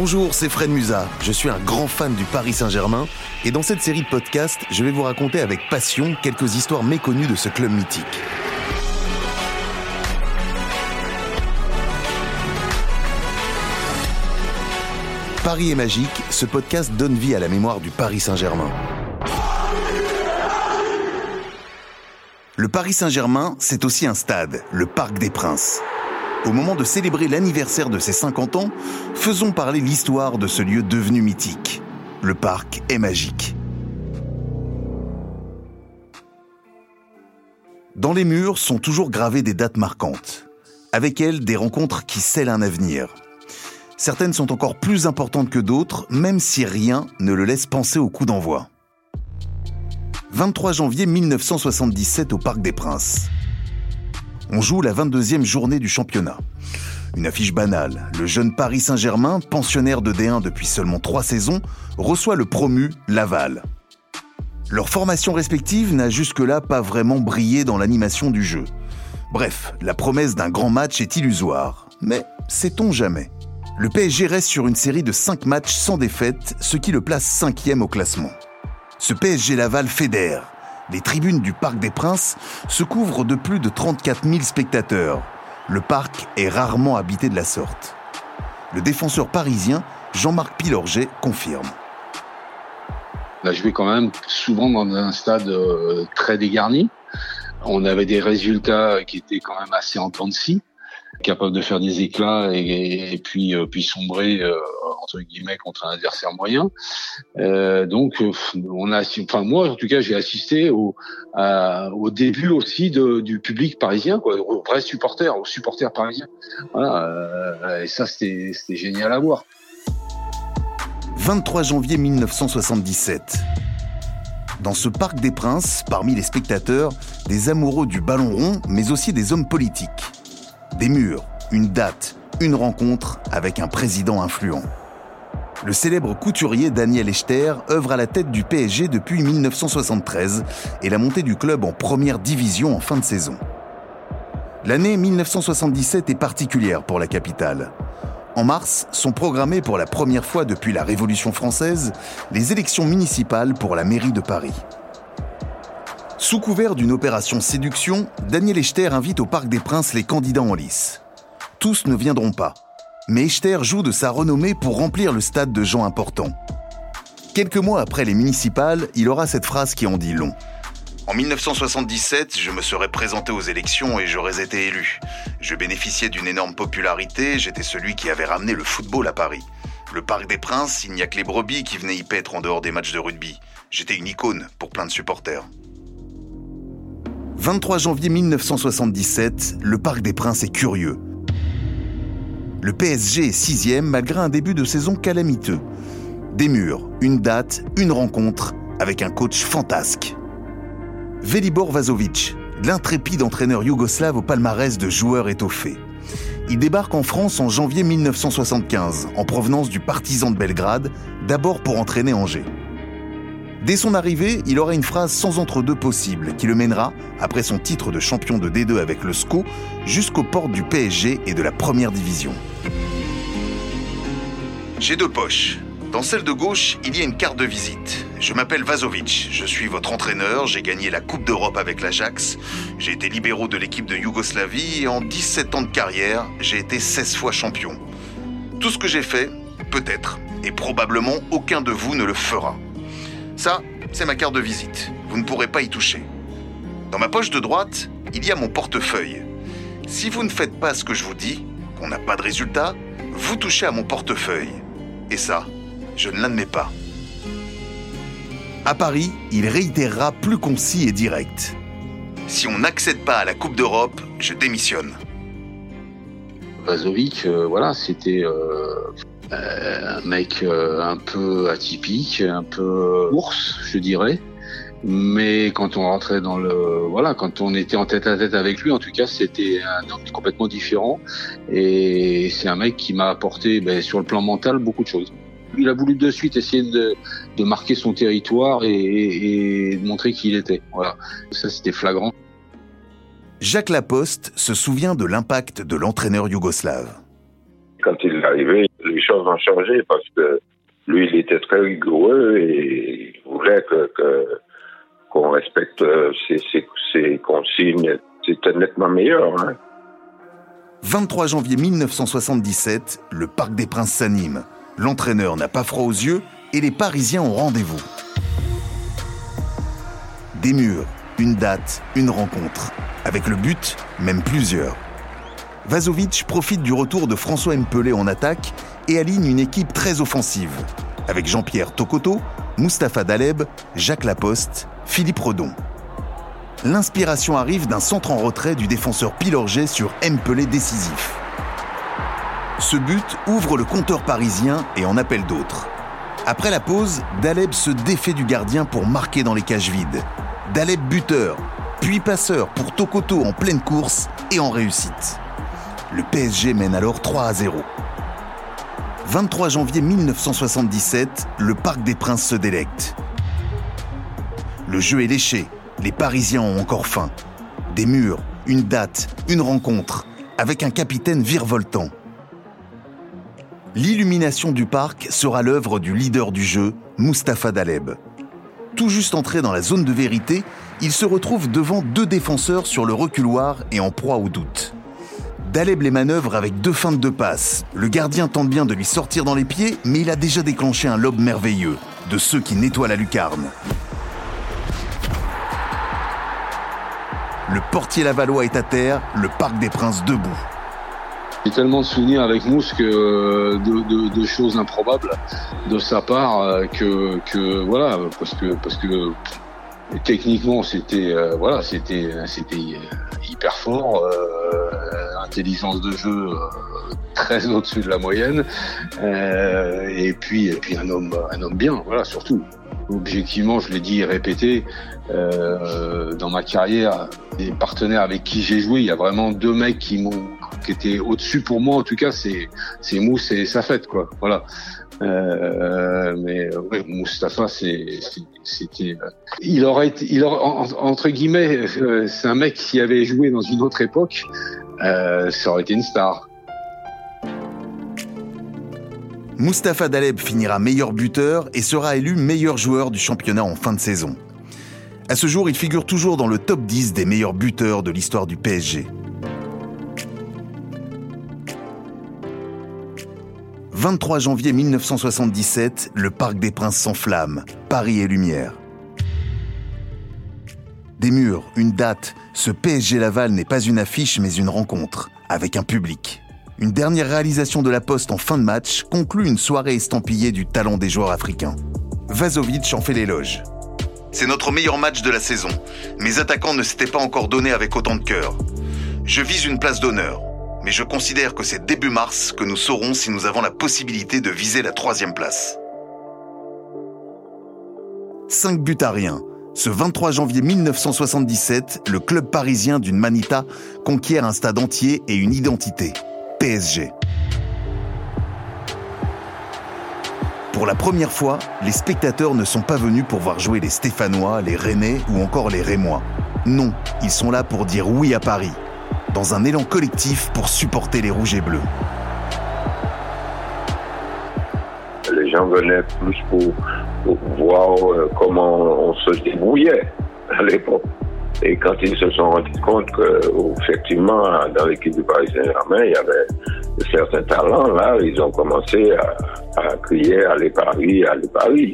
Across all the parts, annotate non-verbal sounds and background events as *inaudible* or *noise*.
Bonjour, c'est Fred Musa. Je suis un grand fan du Paris Saint-Germain et dans cette série de podcasts, je vais vous raconter avec passion quelques histoires méconnues de ce club mythique. Paris est magique, ce podcast donne vie à la mémoire du Paris Saint-Germain. Le Paris Saint-Germain, c'est aussi un stade, le Parc des Princes. Au moment de célébrer l'anniversaire de ses 50 ans, faisons parler l'histoire de ce lieu devenu mythique. Le parc est magique. Dans les murs sont toujours gravées des dates marquantes. Avec elles, des rencontres qui scellent un avenir. Certaines sont encore plus importantes que d'autres, même si rien ne le laisse penser au coup d'envoi. 23 janvier 1977 au Parc des Princes. On joue la 22e journée du championnat. Une affiche banale, le jeune Paris Saint-Germain, pensionnaire de D1 depuis seulement trois saisons, reçoit le promu Laval. Leur formation respective n'a jusque-là pas vraiment brillé dans l'animation du jeu. Bref, la promesse d'un grand match est illusoire. Mais sait-on jamais? Le PSG reste sur une série de 5 matchs sans défaite, ce qui le place cinquième au classement. Ce PSG Laval fédère, les tribunes du Parc des Princes se couvrent de plus de 34 000 spectateurs. Le parc est rarement habité de la sorte. Le défenseur parisien Jean-Marc Pilorget confirme. On a joué quand même souvent dans un stade euh, très dégarni. On avait des résultats qui étaient quand même assez en temps de scie capable de faire des éclats et, puis euh, puis sombrer euh, entre guillemets contre un adversaire moyen. Euh, donc on a, enfin moi en tout cas j'ai assisté au début aussi du public parisien, aux vrais supporters, aux supporters parisiens. Voilà, et ça c'était génial à voir. 23 janvier 1977. Dans ce parc des Princes, parmi les spectateurs, des amoureux du ballon rond, mais aussi des hommes politiques. Des murs, une date, une rencontre avec un président influent. Le célèbre couturier Daniel Echter œuvre à la tête du PSG depuis 1973 et la montée du club en première division en fin de saison. L'année 1977 est particulière pour la capitale. En mars, sont programmées pour la première fois depuis la Révolution française les élections municipales pour la mairie de Paris. Sous couvert d'une opération séduction, Daniel Echter invite au Parc des Princes les candidats en lice. Tous ne viendront pas, mais Echter joue de sa renommée pour remplir le stade de gens importants. Quelques mois après les municipales, il aura cette phrase qui en dit long. En 1977, je me serais présenté aux élections et j'aurais été élu. Je bénéficiais d'une énorme popularité, j'étais celui qui avait ramené le football à Paris. Le Parc des Princes, il n'y a que les brebis qui venaient y paître en dehors des matchs de rugby. J'étais une icône pour plein de supporters. 23 janvier 1977, le Parc des Princes est curieux. Le PSG est sixième malgré un début de saison calamiteux. Des murs, une date, une rencontre avec un coach fantasque. Velibor Vazovic, l'intrépide entraîneur yougoslave au palmarès de joueurs étoffés. Il débarque en France en janvier 1975, en provenance du Partizan de Belgrade, d'abord pour entraîner Angers. Dès son arrivée, il aura une phrase sans entre-deux possible qui le mènera, après son titre de champion de D2 avec le SCO, jusqu'aux portes du PSG et de la première division. J'ai deux poches. Dans celle de gauche, il y a une carte de visite. Je m'appelle Vazovic, je suis votre entraîneur, j'ai gagné la Coupe d'Europe avec l'Ajax, j'ai été libéraux de l'équipe de Yougoslavie et en 17 ans de carrière, j'ai été 16 fois champion. Tout ce que j'ai fait, peut-être, et probablement aucun de vous ne le fera. Ça, c'est ma carte de visite. Vous ne pourrez pas y toucher. Dans ma poche de droite, il y a mon portefeuille. Si vous ne faites pas ce que je vous dis, qu'on n'a pas de résultat, vous touchez à mon portefeuille. Et ça, je ne l'admets pas. À Paris, il réitérera plus concis et direct. Si on n'accède pas à la Coupe d'Europe, je démissionne. Vazovic, euh, voilà, c'était euh, un mec euh, un peu atypique, un peu ours, je dirais. Mais quand on rentrait dans le, voilà, quand on était en tête à tête avec lui, en tout cas, c'était un homme complètement différent. Et c'est un mec qui m'a apporté, ben, sur le plan mental, beaucoup de choses. Il a voulu de suite essayer de, de marquer son territoire et, et, de montrer qui il était. Voilà, ça c'était flagrant. Jacques Laposte se souvient de l'impact de l'entraîneur yougoslave. Quand il est arrivé, choses ont changé parce que lui, il était très rigoureux et il voulait que, qu'on respecte ses, consignes. C'était nettement meilleur. 23 hein. janvier 1977, le Parc des Princes s'anime. L'entraîneur n'a pas froid aux yeux et les Parisiens ont rendez-vous. Des murs, une date, une rencontre. Avec le but, même plusieurs. Vazovic profite du retour de François Mpelé en attaque et aligne une équipe très offensive, avec Jean-Pierre Tokoto, Mustapha Daleb, Jacques Laposte, Philippe Redon. L'inspiration arrive d'un centre en retrait du défenseur Pilorget sur Mpelé décisif. Ce but ouvre le compteur parisien et en appelle d'autres. Après la pause, Daleb se défait du gardien pour marquer dans les cages vides. Daleb buteur, puis passeur pour Tokoto en pleine course et en réussite. Le PSG mène alors 3 à 0. 23 janvier 1977, le Parc des Princes se délecte. Le jeu est léché, les Parisiens ont encore faim. Des murs, une date, une rencontre, avec un capitaine virevoltant. L'illumination du parc sera l'œuvre du leader du jeu, Mustapha Daleb. Tout juste entré dans la zone de vérité, il se retrouve devant deux défenseurs sur le reculoir et en proie au doute. Daleb les manœuvre avec deux feintes de passe. Le gardien tente bien de lui sortir dans les pieds, mais il a déjà déclenché un lobe merveilleux, de ceux qui nettoient la lucarne. Le portier Lavallois est à terre, le Parc des Princes debout. J'ai tellement de souvenirs avec Mousse euh, de, choses improbables de sa part euh, que, voilà parce que techniquement c'était euh, voilà c'était hyper fort intelligence de jeu très *laughs* au-dessus de la moyenne. Et puis et puis un homme un homme bien voilà surtout. Objectivement je l'ai dit et répété dans ma carrière des partenaires avec qui j'ai joué il y a vraiment deux mecs qui m'ont qui était au-dessus pour moi. En tout cas c'est c'est Mousse et Safet quoi. Voilà. Euh, mais ouais, Moustapha c'est c'était il aurait été entre guillemets euh, c'est un mec qui avait joué dans une autre époque euh, ça aurait été une star Mustapha Daleb finira meilleur buteur et sera élu meilleur joueur du championnat en fin de saison. À ce jour, il figure toujours dans le top 10 des meilleurs buteurs de l'histoire du PSG. 23 janvier 1977, le Parc des Princes s'enflamme, Paris et lumière. Des murs, une date, ce PSG Laval n'est pas une affiche mais une rencontre, avec un public. Une dernière réalisation de la Poste en fin de match conclut une soirée estampillée du talent des joueurs africains. Vazovic en fait l'éloge. C'est notre meilleur match de la saison. Mes attaquants ne s'étaient pas encore donnés avec autant de cœur. Je vise une place d'honneur mais je considère que c'est début mars que nous saurons si nous avons la possibilité de viser la troisième place. 5 buts à rien. Ce 23 janvier 1977, le club parisien d'une Manita conquiert un stade entier et une identité. PSG. Pour la première fois, les spectateurs ne sont pas venus pour voir jouer les Stéphanois, les Rennais ou encore les Rémois. Non, ils sont là pour dire oui à Paris, dans un élan collectif pour supporter les rouges et bleus. Les gens venaient plus pour, voir euh, comment on se débrouillait à l'époque. Et quand ils se sont rendus compte que, effectivement, dans l'équipe du Paris Saint-Germain, il y avait certains talents, là, ils ont commencé à, crier Allez Paris, allez Paris.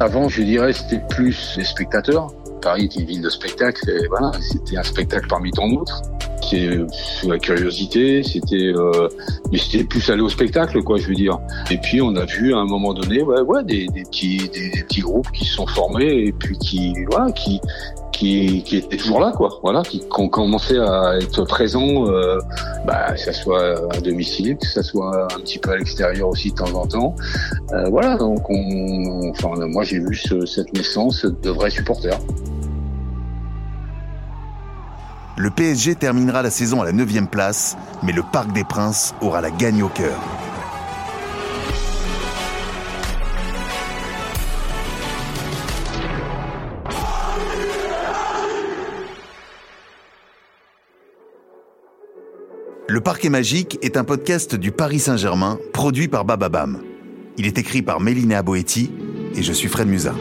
Avant, je dirais, c'était plus les spectateurs Paris est une ville de spectacle, voilà, c'était un spectacle parmi tant d'autres. C'est la curiosité, c'était, euh, mais c'était plus aller au spectacle, quoi, je veux dire. Et puis on a vu à un moment donné, ouais, ouais, des, des petits, des, petits groupes qui se sont formés et puis qui, voilà, qui, qui, qui étaient toujours là, quoi. Voilà, qui, ont commencé à être présents, euh, bah, que ça soit à domicile, que ça soit un petit peu à l'extérieur aussi de temps en temps. Euh, voilà, donc on, enfin, moi j'ai vu ce, cette naissance de vrais supporters. Le PSG terminera la saison à la 9 place, mais le Parc des Princes aura la gagne au cœur. Le Parquet Magique est un podcast du Paris Saint-Germain, produit par Bababam. Il est écrit par Mélina Boetti et je suis Fred Musa.